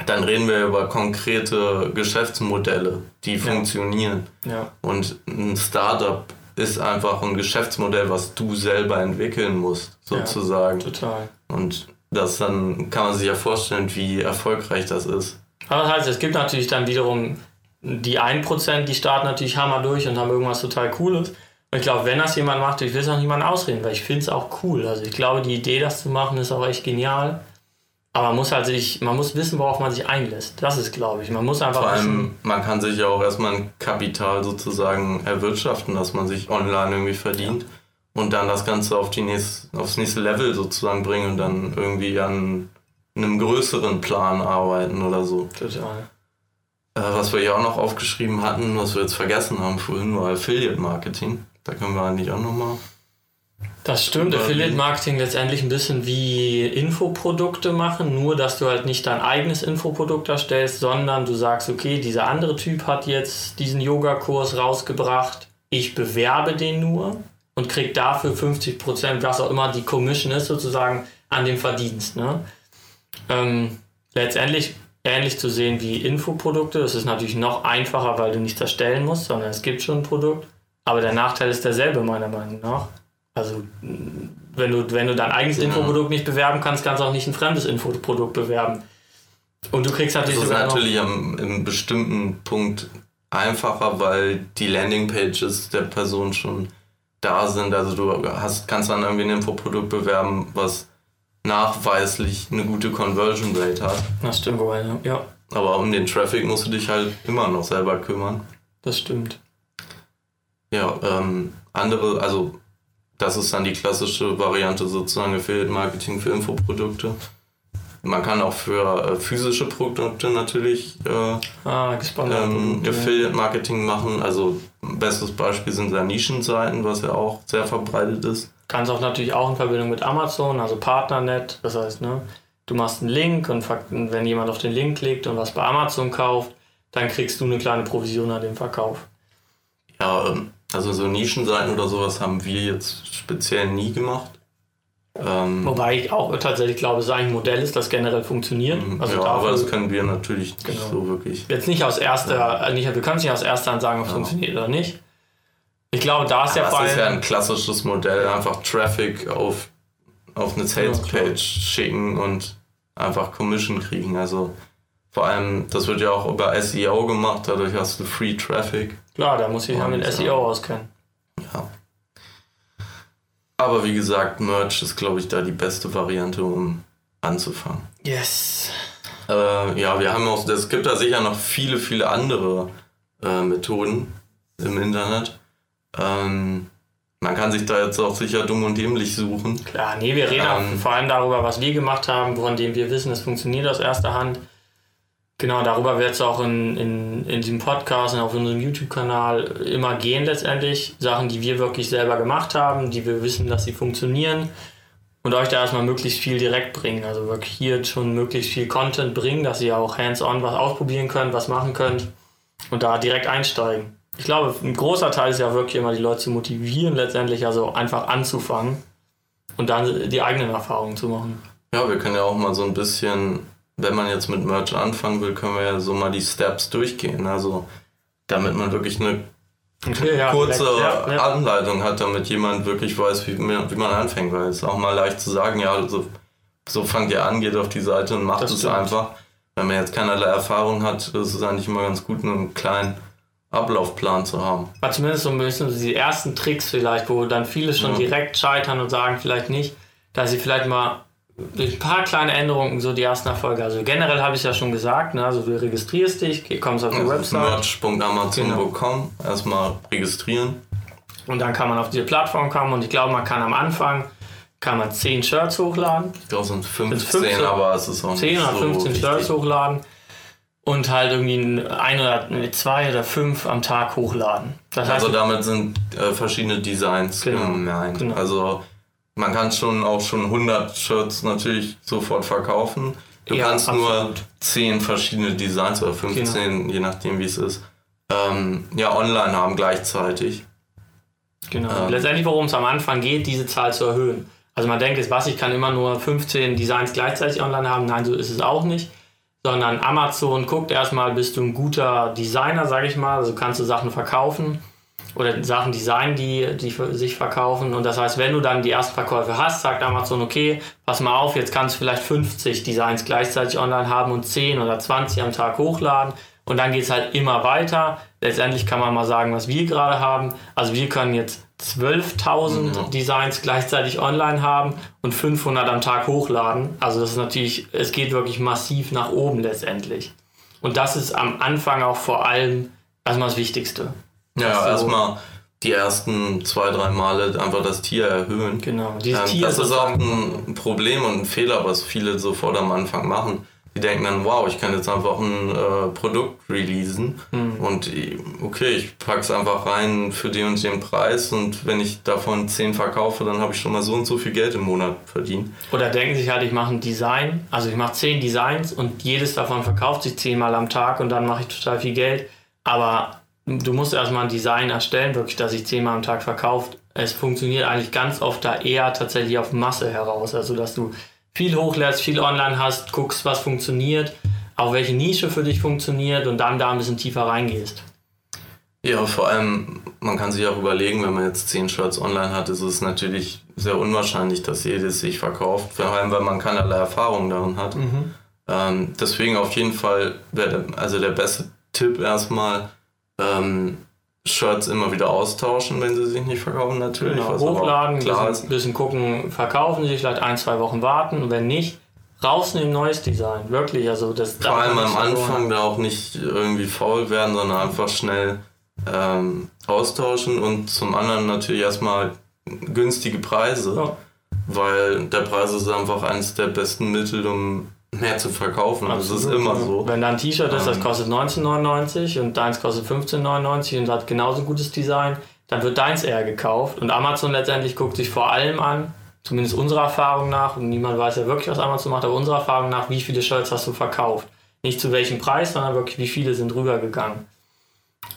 dann reden wir über konkrete Geschäftsmodelle, die ja. funktionieren. Ja. Und ein Startup ist einfach ein Geschäftsmodell, was du selber entwickeln musst, sozusagen. Ja, total. Und das dann kann man sich ja vorstellen, wie erfolgreich das ist. Aber das heißt, es gibt natürlich dann wiederum die 1%, die starten natürlich Hammer durch und haben irgendwas total Cooles. Und ich glaube, wenn das jemand macht, ich will es auch niemand ausreden, weil ich finde es auch cool. Also ich glaube, die Idee, das zu machen, ist auch echt genial. Aber man muss halt sich, man muss wissen, worauf man sich einlässt. Das ist, glaube ich. Man muss einfach. Vor allem, man kann sich ja auch erstmal ein Kapital sozusagen erwirtschaften, dass man sich online irgendwie verdient. Ja. Und dann das Ganze auf die nächste, aufs nächste Level sozusagen bringen und dann irgendwie an einem größeren Plan arbeiten oder so. Total. Äh, was wir hier auch noch aufgeschrieben hatten, was wir jetzt vergessen haben vorhin, war Affiliate Marketing. Da können wir eigentlich auch nochmal. Das stimmt, Affiliate Marketing letztendlich ein bisschen wie Infoprodukte machen, nur dass du halt nicht dein eigenes Infoprodukt erstellst, sondern du sagst, okay, dieser andere Typ hat jetzt diesen Yogakurs rausgebracht. ich bewerbe den nur und kriege dafür 50%, was auch immer die Commission ist, sozusagen an dem Verdienst. Ne? Ähm, letztendlich ähnlich zu sehen wie Infoprodukte. Das ist natürlich noch einfacher, weil du nichts erstellen musst, sondern es gibt schon ein Produkt. Aber der Nachteil ist derselbe, meiner Meinung nach. Also, wenn du, wenn du dein eigenes Infoprodukt nicht bewerben kannst, kannst du auch nicht ein fremdes Infoprodukt bewerben. Und du kriegst natürlich. Das ist natürlich am, im bestimmten Punkt einfacher, weil die Landingpages der Person schon da sind. Also du hast, kannst dann irgendwie ein Infoprodukt bewerben, was nachweislich eine gute Conversion Rate hat. Das stimmt wohl, ja. Aber um den Traffic musst du dich halt immer noch selber kümmern. Das stimmt. Ja, ähm, andere, also das ist dann die klassische Variante sozusagen Affiliate Marketing für Infoprodukte. Man kann auch für äh, physische Produkte natürlich äh, ah, ähm, Affiliate Marketing machen. Also bestes Beispiel sind da Nischenseiten, was ja auch sehr verbreitet ist. Kannst auch natürlich auch in Verbindung mit Amazon, also Partnernet. Das heißt, ne, du machst einen Link und wenn jemand auf den Link klickt und was bei Amazon kauft, dann kriegst du eine kleine Provision an dem Verkauf. Ja, ähm, also so Nischenseiten oder sowas haben wir jetzt speziell nie gemacht. Ähm, Wobei ich auch tatsächlich glaube, dass es ein Modell ist, das generell funktioniert. Mhm. Also ja, dafür, aber das können wir natürlich genau. nicht so wirklich. Jetzt nicht aus erster, ja. Äh, nicht, wir können es nicht aus erster Hand sagen, ob es ja. funktioniert oder nicht. Ich glaube, da ist ja, der Fall. Das ist ja ein klassisches Modell, einfach Traffic auf, auf eine Sales-Page schicken und einfach Commission kriegen. Also vor allem, das wird ja auch über SEO gemacht, dadurch hast du Free Traffic. Klar, da muss ich ja mit SEO auskennen. Ja. Aber wie gesagt, Merch ist, glaube ich, da die beste Variante, um anzufangen. Yes. Äh, ja, wir haben auch, es gibt da sicher noch viele, viele andere äh, Methoden im Internet. Ähm, man kann sich da jetzt auch sicher dumm und dämlich suchen. Klar, nee, wir reden ähm, vor allem darüber, was wir gemacht haben, von dem wir wissen, es funktioniert aus erster Hand. Genau, darüber wird es auch in, in, in diesem Podcast und auf unserem YouTube-Kanal immer gehen letztendlich. Sachen, die wir wirklich selber gemacht haben, die wir wissen, dass sie funktionieren und euch da erstmal möglichst viel direkt bringen. Also wirklich hier schon möglichst viel Content bringen, dass ihr auch hands-on was ausprobieren könnt, was machen könnt und da direkt einsteigen. Ich glaube, ein großer Teil ist ja wirklich immer die Leute zu motivieren, letztendlich also einfach anzufangen und dann die eigenen Erfahrungen zu machen. Ja, wir können ja auch mal so ein bisschen wenn man jetzt mit Merch anfangen will, können wir ja so mal die Steps durchgehen. Also damit man wirklich eine ja, kurze ja, ja. Anleitung hat, damit jemand wirklich weiß, wie, wie man anfängt. Weil es ist auch mal leicht zu sagen, ja, so, so fangt ihr an, geht auf die Seite und macht es einfach. Wenn man jetzt keinerlei Erfahrung hat, ist es eigentlich immer ganz gut, einen kleinen Ablaufplan zu haben. Aber zumindest so ein bisschen die ersten Tricks vielleicht, wo dann viele schon direkt scheitern und sagen vielleicht nicht, dass sie vielleicht mal ein paar kleine Änderungen so die ersten Erfolge. Also generell habe ich ja schon gesagt, ne? also du registrierst dich, kommst auf die also Website. Merch.amazon.com, genau. erstmal registrieren. Und dann kann man auf diese Plattform kommen und ich glaube, man kann am Anfang kann man 10 Shirts hochladen. Ich glaube, es sind 15, 15, aber es ist auch 10 oder 15 so Shirts hochladen und halt irgendwie ein oder zwei oder fünf am Tag hochladen. Das heißt, also damit sind äh, verschiedene Designs genau, gemeint. Genau. Also man kann schon auch schon 100 Shirts natürlich sofort verkaufen. Du ja, kannst absolut. nur 10 verschiedene Designs oder 15, genau. je nachdem wie es ist, ähm, ja, online haben gleichzeitig. Genau. Ähm, Letztendlich, worum es am Anfang geht, diese Zahl zu erhöhen. Also man denkt jetzt, was, ich kann immer nur 15 Designs gleichzeitig online haben. Nein, so ist es auch nicht. Sondern Amazon guckt erstmal, bist du ein guter Designer, sage ich mal. Also kannst du Sachen verkaufen oder Sachen designen, die, die sich verkaufen. Und das heißt, wenn du dann die ersten Verkäufe hast, sagt Amazon, okay, pass mal auf, jetzt kannst du vielleicht 50 Designs gleichzeitig online haben und 10 oder 20 am Tag hochladen. Und dann geht es halt immer weiter. Letztendlich kann man mal sagen, was wir gerade haben. Also wir können jetzt 12.000 mhm. Designs gleichzeitig online haben und 500 am Tag hochladen. Also das ist natürlich, es geht wirklich massiv nach oben letztendlich. Und das ist am Anfang auch vor allem erstmal das Wichtigste. Ja, erstmal die ersten zwei, drei Male einfach das Tier erhöhen. Genau. Ähm, Tier das ist auch ein Problem und ein Fehler, was viele sofort am Anfang machen. Die denken dann, wow, ich kann jetzt einfach ein äh, Produkt releasen mhm. und okay, ich packe es einfach rein für den und den Preis und wenn ich davon zehn verkaufe, dann habe ich schon mal so und so viel Geld im Monat verdient. Oder denken sich halt, ich mache ein Design, also ich mache zehn Designs und jedes davon verkauft sich zehnmal am Tag und dann mache ich total viel Geld. Aber du musst erstmal ein Design erstellen, wirklich, dass sich zehnmal am Tag verkauft. Es funktioniert eigentlich ganz oft da eher tatsächlich auf Masse heraus. Also, dass du viel hochlädst, viel online hast, guckst, was funktioniert, auch welche Nische für dich funktioniert und dann da ein bisschen tiefer reingehst. Ja, vor allem, man kann sich auch überlegen, wenn man jetzt zehn Shirts online hat, ist es natürlich sehr unwahrscheinlich, dass jedes sich verkauft, vor allem, weil man keinerlei Erfahrung darin hat. Mhm. Ähm, deswegen auf jeden Fall wäre also der beste Tipp erstmal, ähm, Shirts immer wieder austauschen, wenn sie sich nicht verkaufen, natürlich. Genau, hochladen, ein bisschen, bisschen, gucken, verkaufen sich, vielleicht ein, zwei Wochen warten und wenn nicht, rausnehmen, neues Design. Wirklich, also das Vor allem am Anfang da auch nicht irgendwie faul werden, sondern einfach schnell ähm, austauschen und zum anderen natürlich erstmal günstige Preise, ja. weil der Preis ist einfach eines der besten Mittel, um mehr zu verkaufen. Also das ist immer so. Wenn da ein T-Shirt ist, das ähm. kostet 19,99 und deins kostet 15,99 und hat genauso gutes Design, dann wird deins eher gekauft. Und Amazon letztendlich guckt sich vor allem an, zumindest unserer Erfahrung nach, und niemand weiß ja wirklich, was Amazon macht, aber unserer Erfahrung nach, wie viele Shirts hast du verkauft. Nicht zu welchem Preis, sondern wirklich, wie viele sind rübergegangen.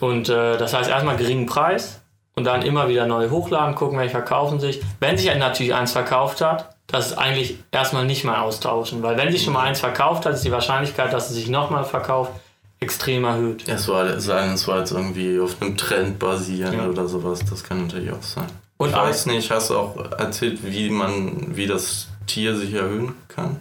Und äh, das heißt erstmal geringen Preis und dann immer wieder neu hochladen, gucken, welche verkaufen sich. Wenn sich natürlich eins verkauft hat, das ist eigentlich erstmal nicht mal austauschen, weil wenn sich schon mal eins verkauft hat, ist die Wahrscheinlichkeit, dass es sich nochmal verkauft, extrem erhöht. Es war, es war jetzt irgendwie auf einem Trend basierend ja. oder sowas, das kann natürlich auch sein. Und ich weiß nicht, hast du auch erzählt, wie man, wie das Tier sich erhöhen kann?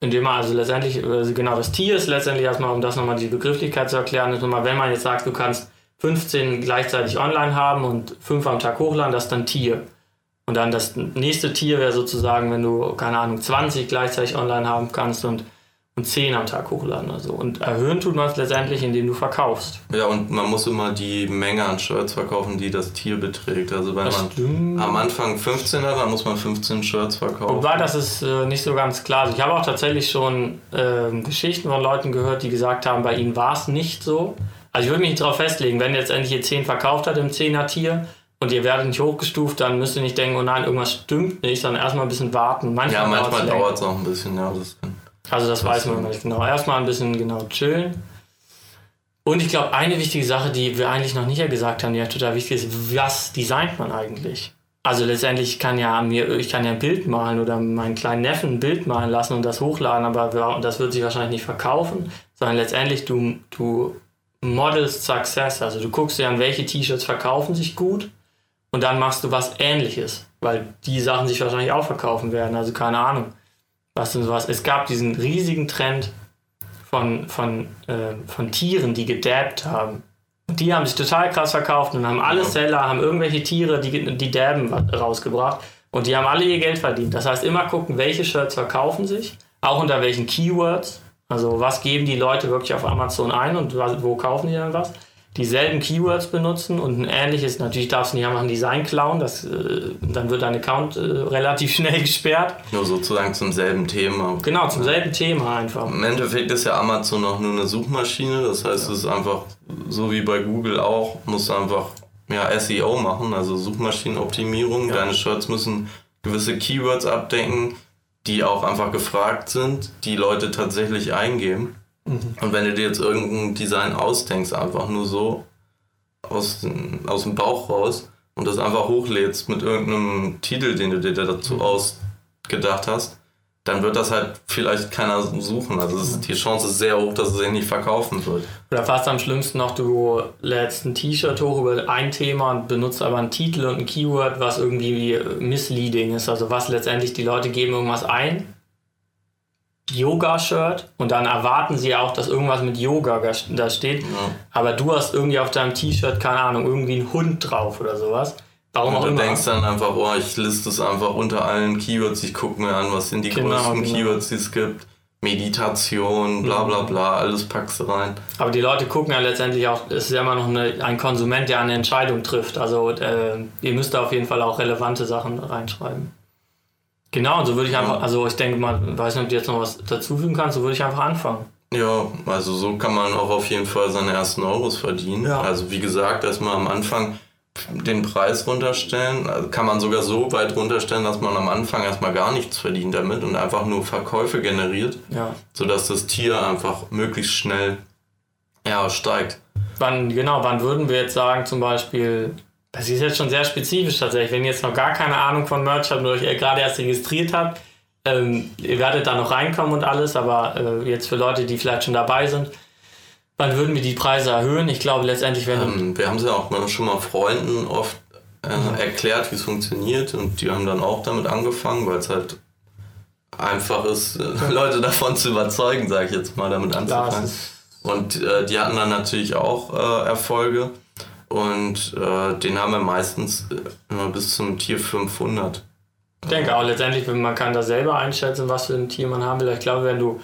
Indem man also letztendlich, also genau, das Tier ist letztendlich erstmal, um das nochmal die Begrifflichkeit zu erklären, ist nochmal, wenn man jetzt sagt, du kannst 15 gleichzeitig online haben und 5 am Tag hochladen, das ist dann Tier. Und dann das nächste Tier wäre sozusagen, wenn du, keine Ahnung, 20 gleichzeitig online haben kannst und, und 10 am Tag hochladen. Also. Und erhöhen tut man es letztendlich, indem du verkaufst. Ja, und man muss immer die Menge an Shirts verkaufen, die das Tier beträgt. Also wenn das man stimmt. am Anfang 15 hat, dann muss man 15 Shirts verkaufen. Wobei, das ist äh, nicht so ganz klar. Also ich habe auch tatsächlich schon äh, Geschichten von Leuten gehört, die gesagt haben, bei ihnen war es nicht so. Also ich würde mich darauf festlegen, wenn jetzt endlich ihr 10 verkauft hat im 10er Tier und ihr werdet nicht hochgestuft, dann müsst ihr nicht denken, oh nein, irgendwas stimmt nicht, sondern erstmal ein bisschen warten. Manchmal ja, manchmal dauert es auch ein bisschen, ja. Das also das, das weiß man nicht genau. Erstmal ein bisschen genau chillen. Und ich glaube, eine wichtige Sache, die wir eigentlich noch nicht gesagt haben, die ja total wichtig ist, was designt man eigentlich? Also letztendlich kann ja mir, ich kann ja ein Bild malen oder meinen kleinen Neffen ein Bild malen lassen und das hochladen, aber das wird sich wahrscheinlich nicht verkaufen, sondern letztendlich du, du Models Success. Also du guckst dir an, welche T-Shirts verkaufen sich gut und dann machst du was ähnliches, weil die Sachen sich wahrscheinlich auch verkaufen werden. Also keine Ahnung. Was denn sowas? Es gab diesen riesigen Trend von, von, äh, von Tieren, die gedabbt haben. Und die haben sich total krass verkauft und haben alle Seller, haben irgendwelche Tiere, die, die dabben rausgebracht und die haben alle ihr Geld verdient. Das heißt, immer gucken, welche Shirts verkaufen sich, auch unter welchen Keywords also was geben die Leute wirklich auf Amazon ein und wo kaufen die dann was? Dieselben Keywords benutzen und ein ähnliches, natürlich darfst du nicht einfach ein Design klauen, das, äh, dann wird dein Account äh, relativ schnell gesperrt. Nur sozusagen zum selben Thema. Genau, zum selben Thema einfach. Im Endeffekt ist ja Amazon auch nur eine Suchmaschine, das heißt, ja. es ist einfach so wie bei Google auch, musst du einfach ja, SEO machen, also Suchmaschinenoptimierung. Ja. Deine Shirts müssen gewisse Keywords abdecken die auch einfach gefragt sind, die Leute tatsächlich eingeben. Mhm. Und wenn du dir jetzt irgendein Design ausdenkst, einfach nur so aus, aus dem Bauch raus und das einfach hochlädst mit irgendeinem Titel, den du dir dazu mhm. ausgedacht hast, dann wird das halt vielleicht keiner suchen. Also ist, die Chance ist sehr hoch, dass es sich nicht verkaufen wird. Oder fast am schlimmsten noch, du lädst ein T-Shirt hoch über ein Thema und benutzt aber einen Titel und ein Keyword, was irgendwie misleading ist. Also was letztendlich die Leute geben irgendwas ein. Yoga-Shirt und dann erwarten sie auch, dass irgendwas mit Yoga da steht. Ja. Aber du hast irgendwie auf deinem T-Shirt, keine Ahnung, irgendwie einen Hund drauf oder sowas. Warum und du immer. denkst dann einfach, oh, ich liste es einfach unter allen Keywords, ich gucke mir an, was sind die genau, größten genau. Keywords, die es gibt. Meditation, bla bla bla, alles packst du rein. Aber die Leute gucken ja letztendlich auch, es ist ja immer noch eine, ein Konsument, der eine Entscheidung trifft. Also äh, ihr müsst da auf jeden Fall auch relevante Sachen reinschreiben. Genau, und so würde ich einfach, also ich denke mal, weiß nicht, ob du jetzt noch was dazufügen kannst, so würde ich einfach anfangen. Ja, also so kann man auch auf jeden Fall seine ersten Euros verdienen. Ja. Also wie gesagt, erstmal am Anfang den Preis runterstellen. Also kann man sogar so weit runterstellen, dass man am Anfang erstmal gar nichts verdient damit und einfach nur Verkäufe generiert, ja. sodass das Tier einfach möglichst schnell ja, steigt. wann, genau, wann würden wir jetzt sagen, zum Beispiel, das ist jetzt schon sehr spezifisch tatsächlich, wenn ihr jetzt noch gar keine Ahnung von Merch habt und euch gerade erst registriert habt, ähm, ihr werdet da noch reinkommen und alles, aber äh, jetzt für Leute, die vielleicht schon dabei sind, wann würden wir die Preise erhöhen? Ich glaube letztendlich, wenn. Ähm, wir haben es ja auch schon mal Freunden oft äh, mhm. erklärt, wie es funktioniert und die haben dann auch damit angefangen, weil es halt einfach ist, äh, Leute davon zu überzeugen, sage ich jetzt mal, damit anzufangen. Und äh, die hatten dann natürlich auch äh, Erfolge und äh, den haben wir meistens äh, immer bis zum Tier 500. Ich denke auch letztendlich, man kann da selber einschätzen, was für ein Tier man haben will. Ich glaube, wenn du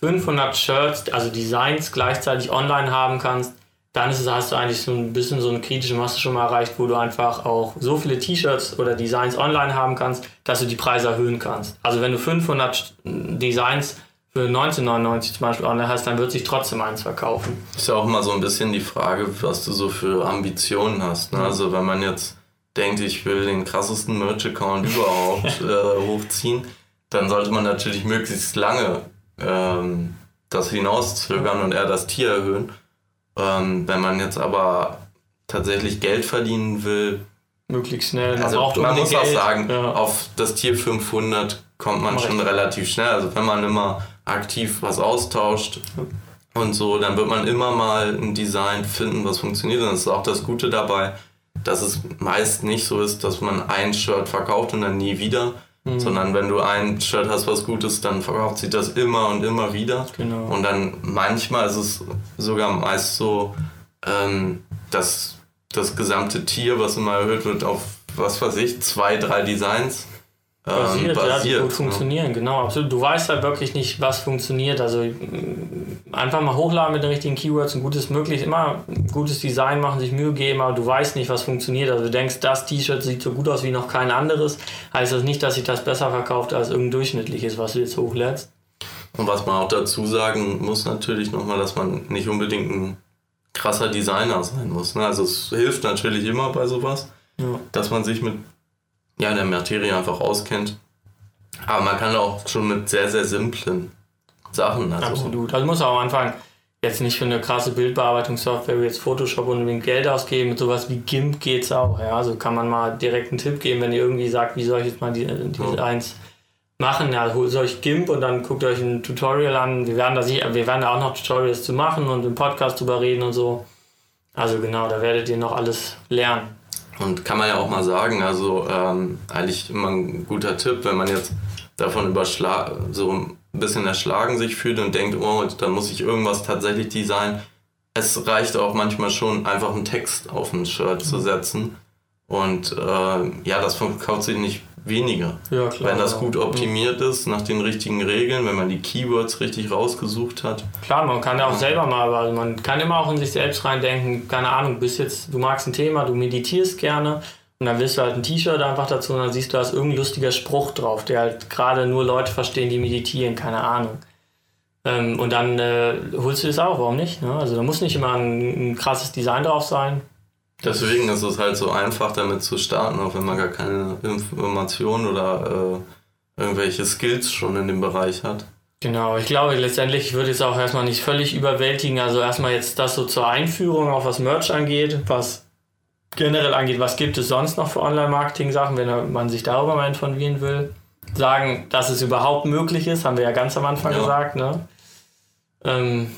500 Shirts, also Designs gleichzeitig online haben kannst, dann ist es, hast du eigentlich so ein bisschen so eine kritische Masse schon mal erreicht, wo du einfach auch so viele T-Shirts oder Designs online haben kannst, dass du die Preise erhöhen kannst. Also wenn du 500 Designs für 1999 zum Beispiel online hast, dann wird sich trotzdem eins verkaufen. Ist ja auch immer so ein bisschen die Frage, was du so für Ambitionen hast. Ne? Also wenn man jetzt denkt, ich will den krassesten Merch-Account überhaupt äh, hochziehen, dann sollte man natürlich möglichst lange ähm, das hinauszögern und eher das Tier erhöhen. Ähm, wenn man jetzt aber tatsächlich Geld verdienen will, möglichst schnell. Man also man muss Geld. auch sagen, ja. auf das Tier 500 kommt man Mach schon relativ schnell. Also wenn man immer aktiv was austauscht und so, dann wird man immer mal ein Design finden, was funktioniert. Und das ist auch das Gute dabei, dass es meist nicht so ist, dass man ein Shirt verkauft und dann nie wieder, mhm. sondern wenn du ein Shirt hast, was gut ist, dann verkauft sich das immer und immer wieder. Genau. Und dann manchmal ist es sogar meist so, ähm, dass das gesamte Tier, was immer erhöht wird, auf was weiß ich, zwei, drei Designs basiert, ähm, basiert ja, die gut funktionieren, genau, absolut. Du weißt halt wirklich nicht, was funktioniert. Also mm, einfach mal hochladen mit den richtigen Keywords, ein gutes möglich, immer gutes Design machen, sich Mühe geben, aber du weißt nicht, was funktioniert. Also du denkst, das T-Shirt sieht so gut aus wie noch kein anderes, heißt das nicht, dass sich das besser verkauft als irgendein durchschnittliches, was du jetzt hochlädst. Und was man auch dazu sagen muss natürlich nochmal, dass man nicht unbedingt ein krasser Designer sein muss. Ne? Also es hilft natürlich immer bei sowas, ja. dass man sich mit ja, der Materie einfach auskennt. Aber man kann auch schon mit sehr, sehr simplen Sachen. Also Absolut. Also muss auch am Anfang jetzt nicht für eine krasse Bildbearbeitungssoftware wie jetzt Photoshop unbedingt Geld ausgeben. Mit sowas wie GIMP geht es auch. Ja, also kann man mal direkt einen Tipp geben, wenn ihr irgendwie sagt, wie soll ich jetzt mal die, die ja. eins machen. Ja, holt euch GIMP und dann guckt euch ein Tutorial an. Wir werden da, sicher, wir werden da auch noch Tutorials zu machen und im Podcast drüber reden und so. Also genau, da werdet ihr noch alles lernen. Und kann man ja auch mal sagen, also ähm, eigentlich immer ein guter Tipp, wenn man jetzt davon überschlagen, so ein bisschen erschlagen sich fühlt und denkt, oh, dann muss ich irgendwas tatsächlich designen. Es reicht auch manchmal schon, einfach einen Text auf ein Shirt zu setzen. Und äh, ja, das verkauft sich nicht weniger. Ja, klar, wenn das gut optimiert ist, nach den richtigen Regeln, wenn man die Keywords richtig rausgesucht hat. Klar, man kann ja auch selber mal, also man kann immer auch in sich selbst reindenken, keine Ahnung, du bist jetzt, du magst ein Thema, du meditierst gerne und dann willst du halt ein T-Shirt einfach dazu und dann siehst du, da ist irgendein lustiger Spruch drauf, der halt gerade nur Leute verstehen, die meditieren, keine Ahnung. Ähm, und dann äh, holst du das auch, warum nicht? Ne? Also da muss nicht immer ein, ein krasses Design drauf sein. Deswegen ist es halt so einfach, damit zu starten, auch wenn man gar keine Informationen oder äh, irgendwelche Skills schon in dem Bereich hat. Genau, ich glaube letztendlich würde es auch erstmal nicht völlig überwältigen. Also erstmal jetzt das so zur Einführung, auch was Merch angeht, was generell angeht, was gibt es sonst noch für Online-Marketing-Sachen, wenn man sich darüber mal informieren will. Sagen, dass es überhaupt möglich ist, haben wir ja ganz am Anfang ja. gesagt. Ne? Ähm,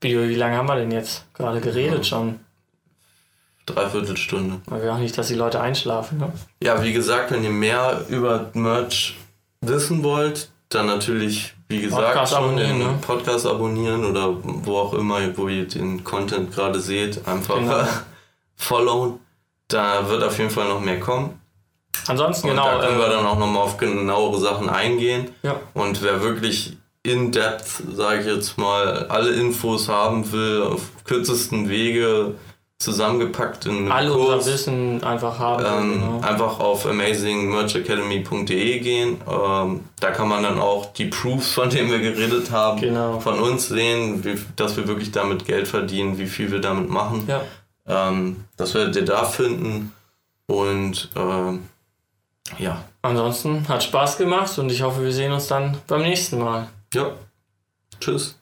wie, lange haben wir denn jetzt gerade geredet ja. schon? Dreiviertelstunde. Aber wir auch nicht, dass die Leute einschlafen. Ne? Ja, wie gesagt, wenn ihr mehr über Merch wissen wollt, dann natürlich, wie gesagt, Podcast schon den ne? Podcast abonnieren oder wo auch immer, wo ihr den Content gerade seht, einfach genau. followen. Da wird auf jeden Fall noch mehr kommen. Ansonsten, Und genau. Da können wir äh, dann auch nochmal auf genauere Sachen eingehen. Ja. Und wer wirklich in depth, sage ich jetzt mal, alle Infos haben will, auf kürzesten Wege, zusammengepackt in Alle Kurs. unser Wissen einfach haben. Ähm, genau. Einfach auf amazingmerchacademy.de gehen. Ähm, da kann man dann auch die Proofs, von denen wir geredet haben, genau. von uns sehen, wie, dass wir wirklich damit Geld verdienen, wie viel wir damit machen. Ja. Ähm, das werdet ihr da finden. Und ähm, ja. Ansonsten hat Spaß gemacht und ich hoffe, wir sehen uns dann beim nächsten Mal. Ja. Tschüss.